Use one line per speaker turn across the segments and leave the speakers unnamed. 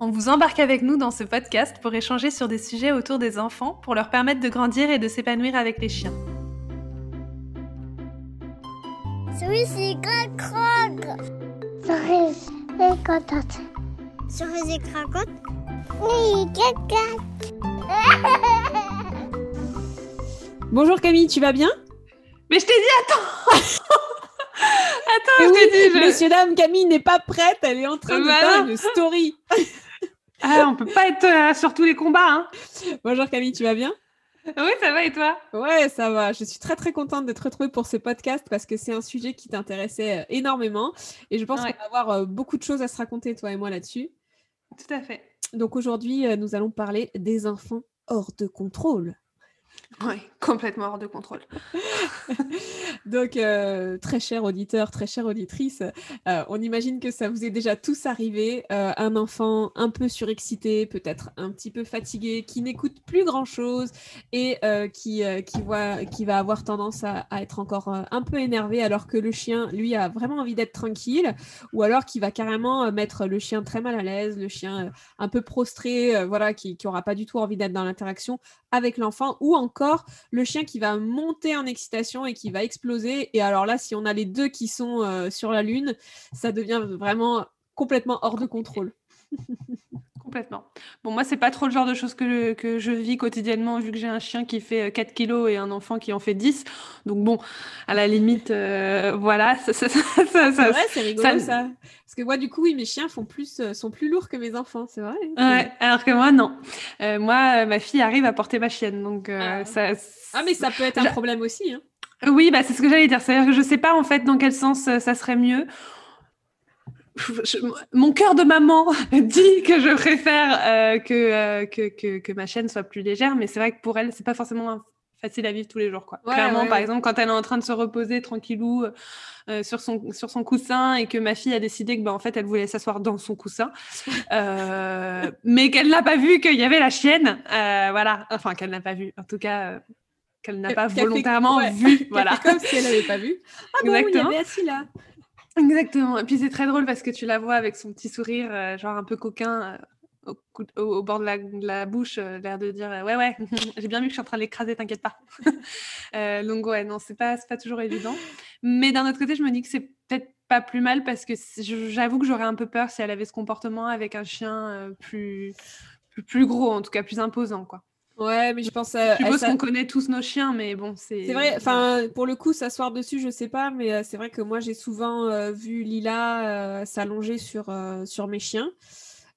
On vous embarque avec nous dans ce podcast pour échanger sur des sujets autour des enfants pour leur permettre de grandir et de s'épanouir avec les chiens.
Bonjour Camille, tu vas bien?
Mais je t'ai dit attends! Attends,
Eh
je
oui,
t'ai dit je-
Messieurs, dames, Camille n'est pas prête, elle est en train de
Bah
faire une story.
Ah, on peut pas être euh, sur tous les combats, hein
Bonjour Camille, tu vas bien?
Oui, ça va et toi?
Ouais, ça va. Je suis très très contente d'être retrouvée pour ce podcast parce que c'est un sujet qui t'intéressait euh, énormément et je pense
Ouais.
qu'on va avoir euh, beaucoup de choses à se raconter toi et moi là-dessus.
Tout à fait.
Donc aujourd'hui, euh, nous allons parler des enfants hors de contrôle.
Oui, complètement hors de contrôle.
Donc, euh, très cher auditeur, très chère auditrice, euh, on imagine que ça vous est déjà tous arrivé. euh, un enfant un peu surexcité, peut-être un petit peu fatigué, qui n'écoute plus grand-chose et qui, qui, voit, qui va avoir tendance à, être encore un peu énervé alors que le chien, lui, a vraiment envie d'être tranquille ou alors qui va carrément mettre le chien très mal à l'aise, le chien un peu prostré, voilà, qui n'aura pas du tout envie d'être dans l'interaction avec l'enfant ou encore le chien qui va monter en excitation et qui va exploser. Et alors là, si on a les deux qui sont euh, sur la lune, ça devient vraiment complètement hors de contrôle.
Complètement. Bon, moi, c'est pas trop le genre de choses que je, que je vis quotidiennement, vu que j'ai un chien qui fait euh, 4 kilos et un enfant qui en fait 10. Donc, bon, à la limite, euh, voilà. Ça, ça, ça, ça-
C'est
ça-
vrai, c'est rigolo ça. Parce que moi, du coup, oui, mes chiens font plus, euh, sont plus lourds que mes enfants, c'est vrai.
Ouais, alors que moi, non. Euh, moi, euh, ma fille arrive à porter ma chienne. Donc, euh,
Ah.
ça.
Ah, mais ça peut être un problème aussi. Hein.
Oui, bah, c'est ce que j'allais dire. C'est-à-dire que je sais pas, en fait, dans quel sens euh, ça serait mieux. Je- mon cœur de maman dit que je préfère euh, que, euh, que, que, que ma chaîne soit plus légère, mais c'est vrai que pour elle, c'est pas forcément facile à vivre tous les jours. Quoi.
Ouais,
Clairement,
ouais,
par
ouais.
exemple, quand elle est en train de se reposer tranquillou euh, sur, son, sur son coussin et que ma fille a décidé que, bah, en fait, elle voulait s'asseoir dans son coussin, mais qu'elle n'a pas vu qu'il y avait la chienne, voilà, enfin, qu'elle n'a pas vu, en tout cas, qu'elle n'a pas
fait-
volontairement vu. Voilà.
comme si elle n'avait pas vu. Ah bon, il y avait assis là.
Exactement. Et puis c'est très drôle parce que tu la vois avec son petit sourire, euh, genre un peu coquin, euh, au, bord de la, bouche, euh, l'air de dire ouais ouais, j'ai bien vu que je suis en train de l'écraser, t'inquiète pas. Donc ouais, non, c'est pas pas toujours évident. Mais d'un autre côté, je me dis que c'est peut-être pas plus mal parce que j'avoue que j'aurais un peu peur si elle avait ce comportement avec un chien plus, plus plus gros, en tout cas plus imposant quoi.
Ouais, mais je pense à.
Je suppose qu'on connaît tous nos chiens, mais bon, c'est.
C'est vrai, enfin, pour le coup, s'asseoir dessus, je sais pas, mais euh, c'est vrai que moi, j'ai souvent euh, vu Lila euh, s'allonger sur, euh, sur mes chiens.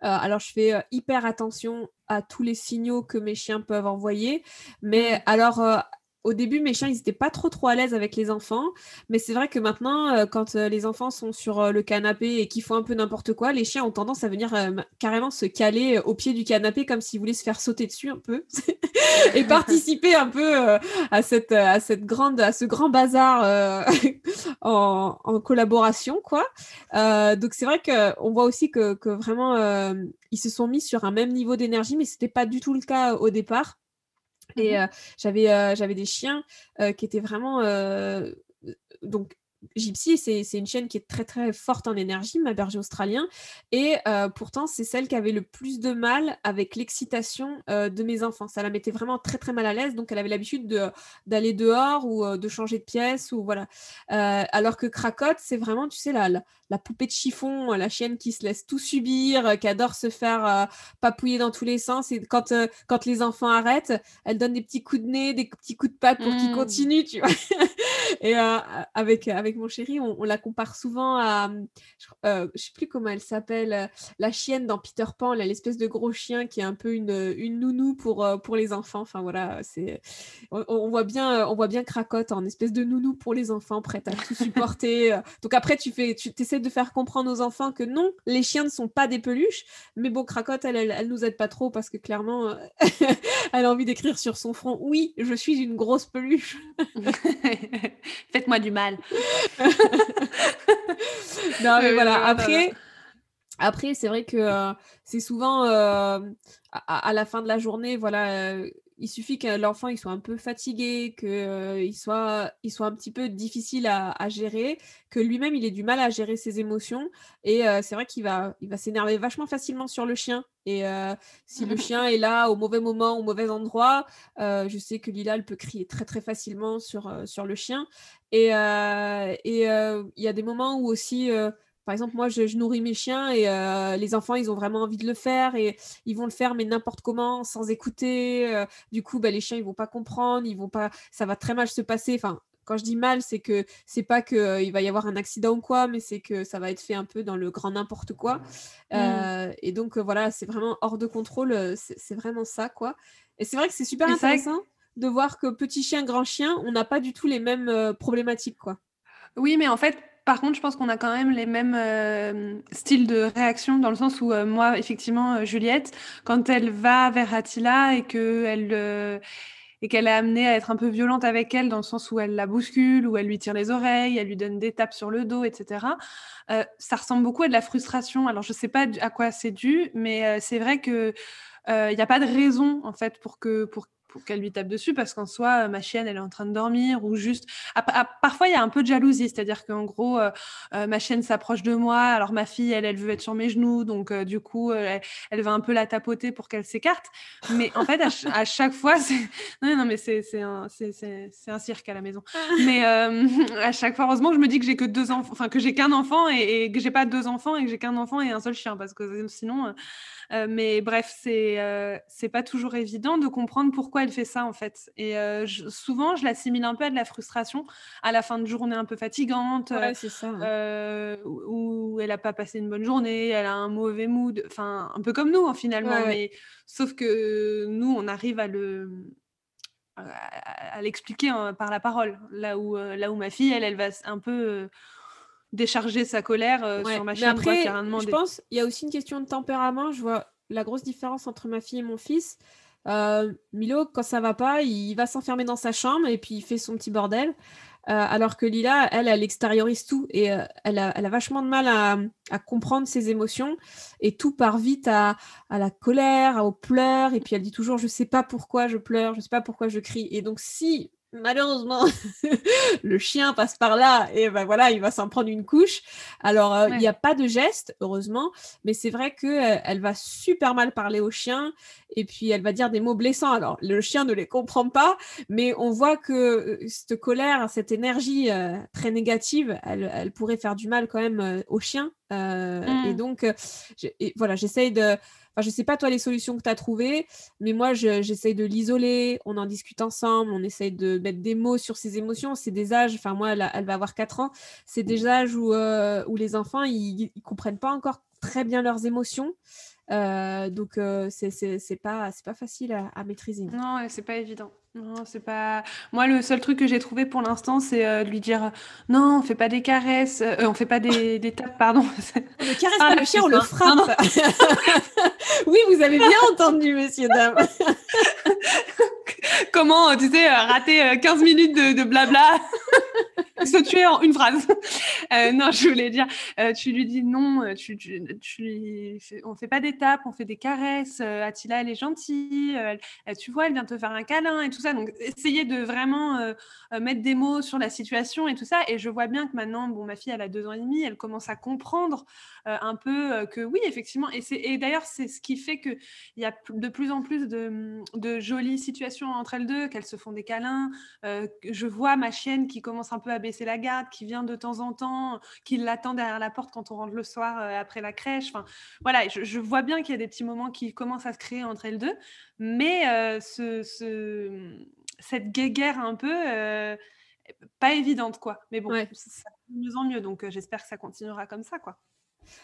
Alors, je fais hyper attention à tous les signaux que mes chiens peuvent envoyer. Mais alors, euh, au début, mes chiens, ils n'étaient pas trop trop à l'aise avec les enfants. Mais c'est vrai que maintenant, euh, quand euh, les enfants sont sur euh, le canapé et qu'ils font un peu n'importe quoi, les chiens ont tendance à venir carrément se caler au pied du canapé comme s'ils voulaient se faire sauter dessus un peu et participer un peu à cette à cette grande à ce grand bazar en, en collaboration quoi. Donc c'est vrai que on voit aussi que, que vraiment ils se sont mis sur un même niveau d'énergie, mais c'était pas du tout le cas au départ. Et euh, j'avais euh, j'avais des chiens euh, qui étaient vraiment euh, donc Gypsy, c'est une chienne qui est très très forte en énergie, ma berger australien, et euh, pourtant c'est celle qui avait le plus de mal avec l'excitation euh, de mes enfants. Ça la mettait vraiment très très mal à l'aise, donc elle avait l'habitude de- d'aller dehors ou euh, de changer de pièce ou voilà. Alors que Cracotte, c'est vraiment, tu sais, la, la, la poupée de chiffon, la chienne qui se laisse tout subir, qui adore se faire papouiller dans tous les sens. Et quand, quand les enfants arrêtent, elle donne des petits coups de nez, des petits coups de patte pour qu'ils
Mm.
continuent, tu vois. Et avec, avec avec mon chéri, on, la compare souvent à, je, ne sais plus comment elle s'appelle, la chienne dans Peter Pan, l'espèce de gros chien qui est un peu une, une nounou pour, pour les enfants. Enfin voilà, c'est, on, voit bien, on voit bien Cracotte en espèce de nounou pour les enfants, prête à tout supporter. Donc après, tu fais, tu essaies de faire comprendre aux enfants que non, les chiens ne sont pas des peluches, mais bon, Cracotte, elle, elle, elle nous aide pas trop parce que clairement, elle a envie d'écrire sur son front, oui, je suis une grosse peluche.
Faites-moi du mal.
non, mais voilà. Après, après c'est vrai que euh, c'est souvent euh, à, la fin de la journée, voilà, euh, il suffit que l'enfant il soit un peu fatigué, qu'il soit, il soit un petit peu difficile à, gérer, que lui-même il ait du mal à gérer ses émotions. Et euh, c'est vrai qu'il va, il va s'énerver vachement facilement sur le chien. Et euh, si le chien est là au mauvais moment, au mauvais endroit, je sais que Lila elle peut crier très très facilement sur, sur le chien. Et il y a des moments où aussi par exemple, moi, je, nourris mes chiens et euh, les enfants, ils ont vraiment envie de le faire et ils vont le faire, mais n'importe comment, sans écouter. Euh, du coup, bah, les chiens, ils vont pas comprendre, ils vont pas, ça va très mal se passer. Enfin, quand je dis mal, c'est que c'est pas qu'il euh, va y avoir un accident ou quoi, mais c'est que ça va être fait un peu dans le grand n'importe quoi. Mmh. Et donc, voilà, c'est vraiment hors de contrôle. C'est vraiment ça, quoi. Et c'est vrai que c'est super intéressant de voir que petit chien, grand chien, on n'a pas du tout les mêmes problématiques, quoi.
Oui, mais en fait, par contre, je pense qu'on a quand même les mêmes euh, styles de réaction dans le sens où euh, moi, effectivement, euh, Juliette, quand elle va vers Attila et qu'elle et qu'elle est amenée à être un peu violente avec elle dans le sens où elle la bouscule, où elle lui tire les oreilles, elle lui donne des tapes sur le dos, etc. ça ressemble beaucoup à de la frustration. Alors, je ne sais pas à quoi c'est dû, mais c'est vrai que il n'y a pas de raison en fait pour que pour qu'elle lui tape dessus parce qu'en soi, euh, ma chienne, elle est en train de dormir ou juste. parfois, il y a un peu de jalousie, c'est-à-dire qu'en gros, euh, euh, ma chienne s'approche de moi, alors ma fille, elle, elle veut être sur mes genoux, donc du coup, elle, va un peu la tapoter pour qu'elle s'écarte. Mais en fait, à, chaque fois, c'est. Non, non, mais c'est un, un cirque à la maison. Mais à chaque fois, heureusement je me dis que j'ai que deux enfants, enfin, que j'ai qu'un enfant et, et que j'ai pas deux enfants et que j'ai qu'un enfant et un seul chien parce que sinon euh, mais bref, c'est euh, c'est pas toujours évident de comprendre pourquoi elle fait ça en fait. Et euh, souvent, je l'assimile un peu à de la frustration à la fin de journée un peu fatigante,
ça,
où elle a pas passé une bonne journée, elle a un mauvais mood, enfin un peu comme nous hein, finalement. mais sauf que nous, on arrive à le à, l'expliquer hein, par la parole. Là où, là où ma fille, elle, elle va un peu décharger sa colère euh, sur ma chienne.
après, je pense il y a aussi une question de tempérament. Je vois la grosse différence entre ma fille et mon fils. Euh, Milo, quand ça va pas, il va s'enfermer dans sa chambre et puis il fait son petit bordel. Euh, alors que Lila, elle, elle extériorise tout et elle, a, elle, a, vachement de mal à, comprendre ses émotions et tout part vite à, la colère, aux pleurs et puis elle dit toujours je sais pas pourquoi je pleure, je sais pas pourquoi je crie. Et donc si malheureusement, le chien passe par là et ben voilà, il va s'en prendre une couche. Alors, euh, il n'y a pas de geste, heureusement, mais c'est vrai qu'elle euh, elle va super mal parler au chien et puis elle va dire des mots blessants. Alors, le chien ne les comprend pas, mais on voit que euh, cette colère, cette énergie très négative, elle, pourrait faire du mal quand même au chien. Et mmh. donc, voilà, j'essaye de Enfin, je sais pas toi les solutions que tu as trouvées, mais moi j'essaye de l'isoler, on en discute ensemble, on essaye de mettre des mots sur ses émotions. C'est des âges, enfin moi elle, elle, va avoir 4 ans, c'est des âges où, euh, où les enfants ils, ils comprennent pas encore très bien leurs émotions. Euh, donc euh, c'est pas c'est pas facile à, à maîtriser.
Non, c'est pas évident. Non, c'est pas. Moi, le seul truc que j'ai trouvé pour l'instant, c'est euh, de lui dire non, on fait pas des caresses, euh, on fait pas des, des tapes, pardon.
On ne caresse pas le chien, on le frappe. oui, vous avez bien entendu, messieurs dames.
Comment, tu sais, rater 15 minutes de, de blabla se tuer en une phrase. Euh, non, je voulais dire, euh, tu lui dis non, euh, tu, tu, on fait pas d'étapes, on fait des caresses. Attila, elle est gentille, tu vois, elle vient te faire un câlin et tout ça. Donc, essayez de vraiment mettre des mots sur la situation et tout ça. Et je vois bien que maintenant, bon, ma fille, elle a deux ans et demi, elle commence à comprendre un peu que oui, effectivement. Et, et d'ailleurs, c'est ce qui fait qu'il y a de plus en plus de, de jolies situations entre elles deux, qu'elles se font des câlins. je vois ma chienne qui commence un peu à baisser la garde, qui vient de temps en temps, qui l'attend derrière la porte quand on rentre le soir euh, après la crèche. Enfin, voilà, je, vois bien qu'il y a des petits moments qui commencent à se créer entre elles deux, mais euh, ce, cette guéguerre un peu, euh, pas évidente, quoi. Mais bon, de mieux en mieux. Donc, j'espère que ça continuera comme ça, quoi.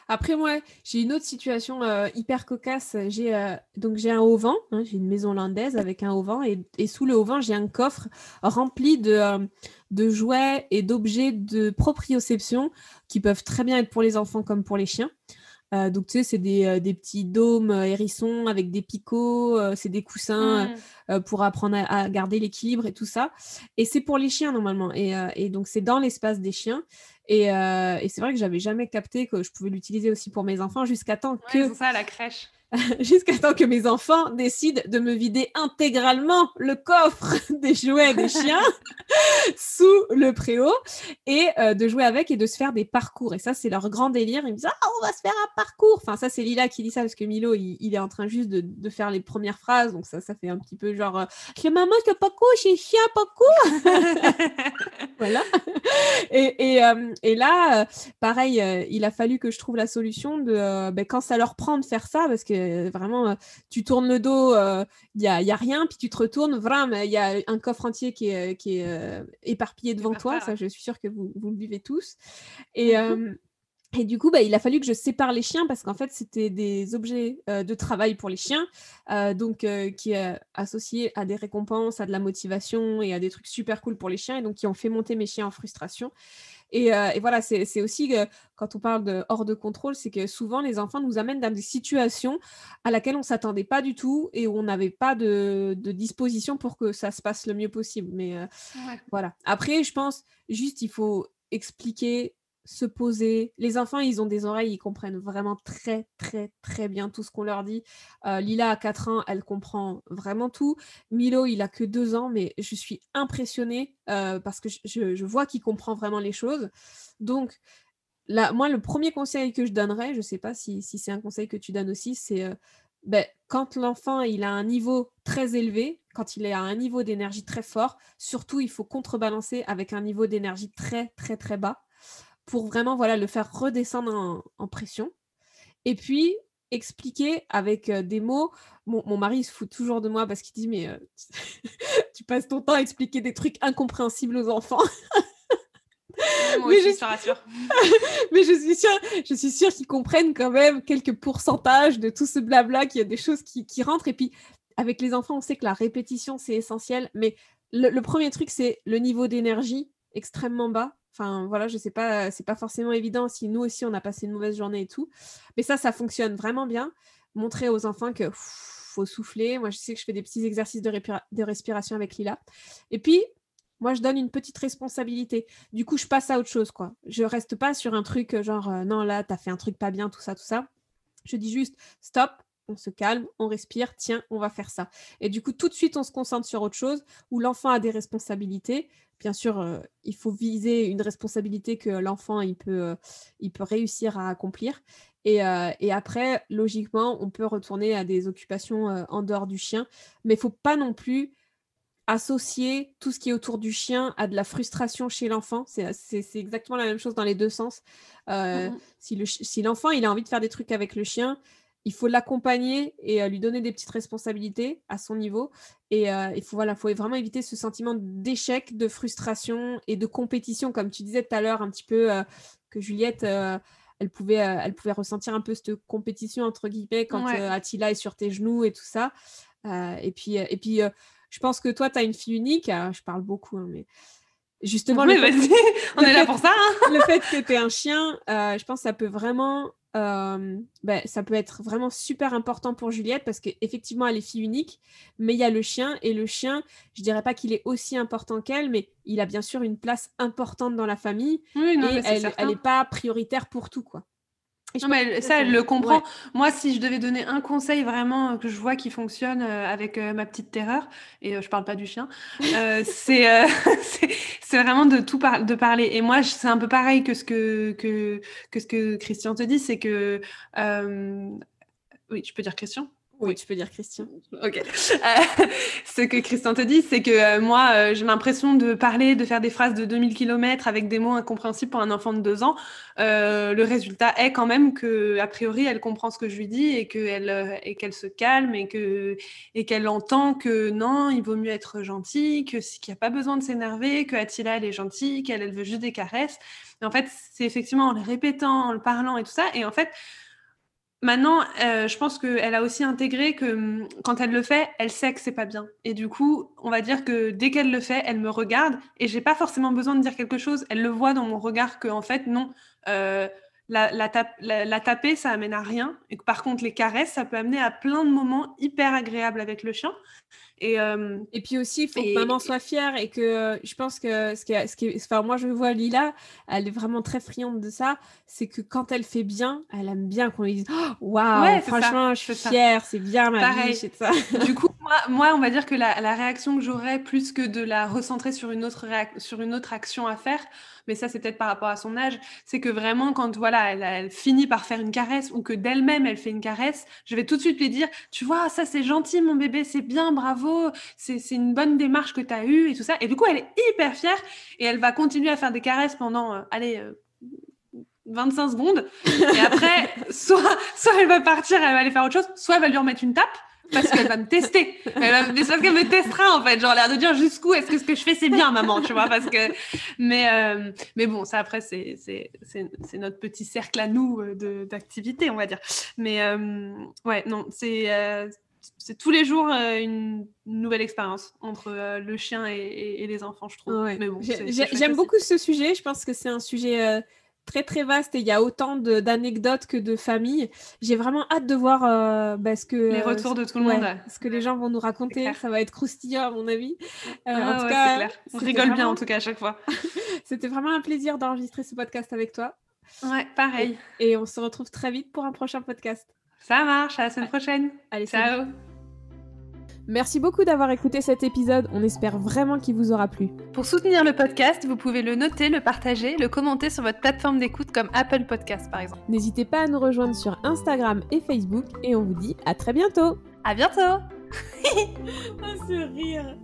Après, moi, j'ai une autre situation hyper cocasse. J'ai donc j'ai un auvent, hein, j'ai une maison landaise avec un auvent, et, et sous le auvent, j'ai un coffre rempli de, de jouets et d'objets de proprioception qui peuvent très bien être pour les enfants comme pour les chiens. Euh, donc, tu sais, c'est des, euh, des, petits dômes euh, hérissons avec des picots, c'est des coussins mmh. pour apprendre à, garder l'équilibre et tout ça. Et c'est pour les chiens normalement. Et, et donc, c'est dans l'espace des chiens. Et, et c'est vrai que j'avais jamais capté que je pouvais l'utiliser aussi pour mes enfants jusqu'à temps que.
C'est ça, la crèche.
jusqu'à temps que mes enfants décident de me vider intégralement le coffre des jouets des chiens sous le préau et euh, de jouer avec et de se faire des parcours. Et ça, c'est leur grand délire. Ils me disent Ah, on va se faire un parcours. Enfin, ça, c'est Lila qui dit ça parce que Milo, il, est en train juste de, faire les premières phrases. Donc, ça, ça fait un petit peu genre euh, maman, c'est parcours, chez chien, parcours. voilà. Et, et, euh, et là, pareil, il a fallu que je trouve la solution de ben, quand ça leur prend de faire ça parce que euh, vraiment, euh, tu tournes le dos, il euh, n'y a, y a, rien, puis tu te retournes, vraiment, il y a un coffre entier qui est, qui est éparpillé devant toi. Ça, je suis sûre que vous, vous le vivez tous. Et. Et du coup, bah, il a fallu que je sépare les chiens parce qu'en fait, c'était des objets de travail pour les chiens, donc qui est associé à des récompenses, à de la motivation et à des trucs super cool pour les chiens, et donc qui ont fait monter mes chiens en frustration. Et, voilà, c'est aussi quand on parle de hors de contrôle, c'est que souvent les enfants nous amènent dans des situations à laquelle on s'attendait pas du tout et où on n'avait pas de, disposition pour que ça se passe le mieux possible. Mais voilà. Après, je pense juste il faut expliquer se poser. Les enfants, ils ont des oreilles, ils comprennent vraiment très, très, très bien tout ce qu'on leur dit. Euh, Lila, à 4 ans, elle comprend vraiment tout. Milo, il a que 2 ans, mais je suis impressionnée euh, parce que je, vois qu'il comprend vraiment les choses. Donc, là, moi, le premier conseil que je donnerais, je ne sais pas si, c'est un conseil que tu donnes aussi, c'est euh, ben, quand l'enfant il a un niveau très élevé, quand il est à un niveau d'énergie très fort, surtout, il faut contrebalancer avec un niveau d'énergie très, très, très bas pour vraiment voilà, le faire redescendre en, pression. Et puis, expliquer avec euh, des mots. Mon, mari se fout toujours de moi parce qu'il dit Mais euh, tu passes ton temps à expliquer des trucs incompréhensibles aux enfants.
mais, je... rassure.
mais je suis sûre, je suis sûre qu'ils comprennent quand même quelques pourcentages de tout ce blabla, qu'il y a des choses qui, qui, rentrent. Et puis, avec les enfants, on sait que la répétition, c'est essentiel. Mais le premier truc, c'est le niveau d'énergie extrêmement bas. Enfin, voilà, je sais pas, c'est pas forcément évident si nous aussi on a passé une mauvaise journée et tout. Mais ça, ça fonctionne vraiment bien. Montrer aux enfants que faut souffler. Moi, je sais que je fais des petits exercices de, respiration avec Lila. Et puis, moi, je donne une petite responsabilité. Du coup, je passe à autre chose, quoi. Je reste pas sur un truc genre, euh, non, là, tu as fait un truc pas bien, tout ça, tout ça. Je dis juste, stop, on se calme, on respire, tiens, on va faire ça. Et du coup, tout de suite, on se concentre sur autre chose où l'enfant a des responsabilités bien sûr, euh, il faut viser une responsabilité que l'enfant il peut, euh, il peut réussir à accomplir. Et, euh, et, après, logiquement, on peut retourner à des occupations en dehors du chien, mais il faut pas non plus associer tout ce qui est autour du chien à de la frustration chez l'enfant. C'est exactement la même chose dans les deux sens. Mmh si l'enfant il a envie de faire des trucs avec le chien, il faut l'accompagner et lui donner des petites responsabilités à son niveau. Et il faut, voilà, faut vraiment éviter ce sentiment d'échec, de frustration et de compétition, comme tu disais tout à l'heure, un petit peu que Juliette, elle, pouvait, elle pouvait ressentir un peu cette compétition, entre guillemets, quand Attila est sur tes genoux et tout ça. et puis, et puis je pense que toi, tu as une fille unique. je parle beaucoup, hein, mais justement,
le on est là pour ça. Hein.
le fait que tu es un chien, je pense que ça peut vraiment ben, ça peut être vraiment super important pour Juliette parce qu'effectivement, elle est fille unique, mais il y a le chien et le chien, je dirais pas qu'il est aussi important qu'elle, mais il a bien sûr une place importante dans la famille et elle n'est pas prioritaire pour tout. quoi.
Non, mais ça, elle le comprend. Moi, si je devais donner un conseil vraiment que je vois qui fonctionne euh, avec euh, ma petite terreur, et euh, je parle pas du chien, c'est c'est vraiment de tout de parler. Et moi, c'est un peu pareil que ce que, que, que ce que Christian te dit, c'est que oui, je peux dire Christian?
Oui, tu peux dire Christian.
Ok. Euh, ce que Christian te dit, c'est que euh, moi, euh, j'ai l'impression de parler, de faire des phrases de 2000 km avec des mots incompréhensibles pour un enfant de deux ans. le résultat est quand même que, a priori, elle comprend ce que je lui dis et qu'elle et qu'elle se calme et que et qu'elle entend que non, il vaut mieux être gentil, que qu'il n'y a pas besoin de s'énerver, que Attila elle est gentille, qu'elle elle veut juste des caresses. Et en fait, c'est effectivement en le répétant, en le parlant et tout ça. Et en fait, Maintenant, euh, je pense qu'elle a aussi intégré que hum, quand elle le fait, elle sait que c'est pas bien. Et du coup, on va dire que dès qu'elle le fait, elle me regarde et j'ai pas forcément besoin de dire quelque chose. Elle le voit dans mon regard que en fait non, euh, la, la, la, taper ça amène à rien. Et que par contre les caresses, ça peut amener à plein de moments hyper agréables avec le chien.
Et, euh, et puis aussi, il faut que maman soit fière et que euh, je pense que ce qui, ce qui enfin, moi je vois Lila, elle est vraiment très friande de ça, c'est que quand elle fait bien, elle aime bien qu'on lui dise oh, Waouh, franchement, je suis fière, c'est bien ma Pareil. vie. Ça.
Du coup, moi, on va dire que la, réaction que j'aurais, plus que de la recentrer sur une autre, sur une autre action à faire, mais ça c'est peut-être par rapport à son âge, c'est que vraiment quand voilà, elle, finit par faire une caresse ou que d'elle-même elle fait une caresse, je vais tout de suite lui dire, tu vois, ça c'est gentil mon bébé, c'est bien, bravo, c'est une bonne démarche que tu as eue et tout ça. Et du coup, elle est hyper fière et elle va continuer à faire des caresses pendant, euh, allez, 25 euh, secondes. Et après, soit, soit elle va partir, elle va aller faire autre chose, soit elle va lui remettre une tape parce qu'elle va me tester. Elle va, mais parce qu'elle me testera en fait, genre l'air de dire jusqu'où est-ce que ce que je fais c'est bien maman, tu vois, parce que mais euh, mais bon ça après c'est c'est c'est notre petit cercle à nous euh, de d'activité on va dire. Mais euh, ouais non c'est c'est tous les jours une nouvelle expérience entre le chien et, et, les enfants, je trouve.
Ouais. Bon, J'aime beaucoup ce sujet. Je pense que c'est un sujet très très vaste et il y a autant d'anecdotes que de familles. J'ai vraiment hâte de voir euh, bah, ce que
les retours de tout le monde,
ce que les gens vont nous raconter. Ça va être croustillant à mon avis.
Euh, en tout cas, clair. on rigole bien en tout cas à chaque fois.
C'était vraiment un plaisir d'enregistrer ce podcast avec toi.
Ouais, pareil.
Et, et, on se retrouve très vite pour un prochain podcast.
Ça marche, à la semaine prochaine.
Allez, ciao. Merci beaucoup d'avoir écouté cet épisode, on espère vraiment qu'il vous aura plu.
Pour soutenir le podcast, vous pouvez le noter, le partager, le commenter sur votre plateforme d'écoute comme Apple Podcast par exemple.
N'hésitez pas à nous rejoindre sur Instagram et Facebook et on vous dit à très bientôt.
À bientôt.
oh, ce rire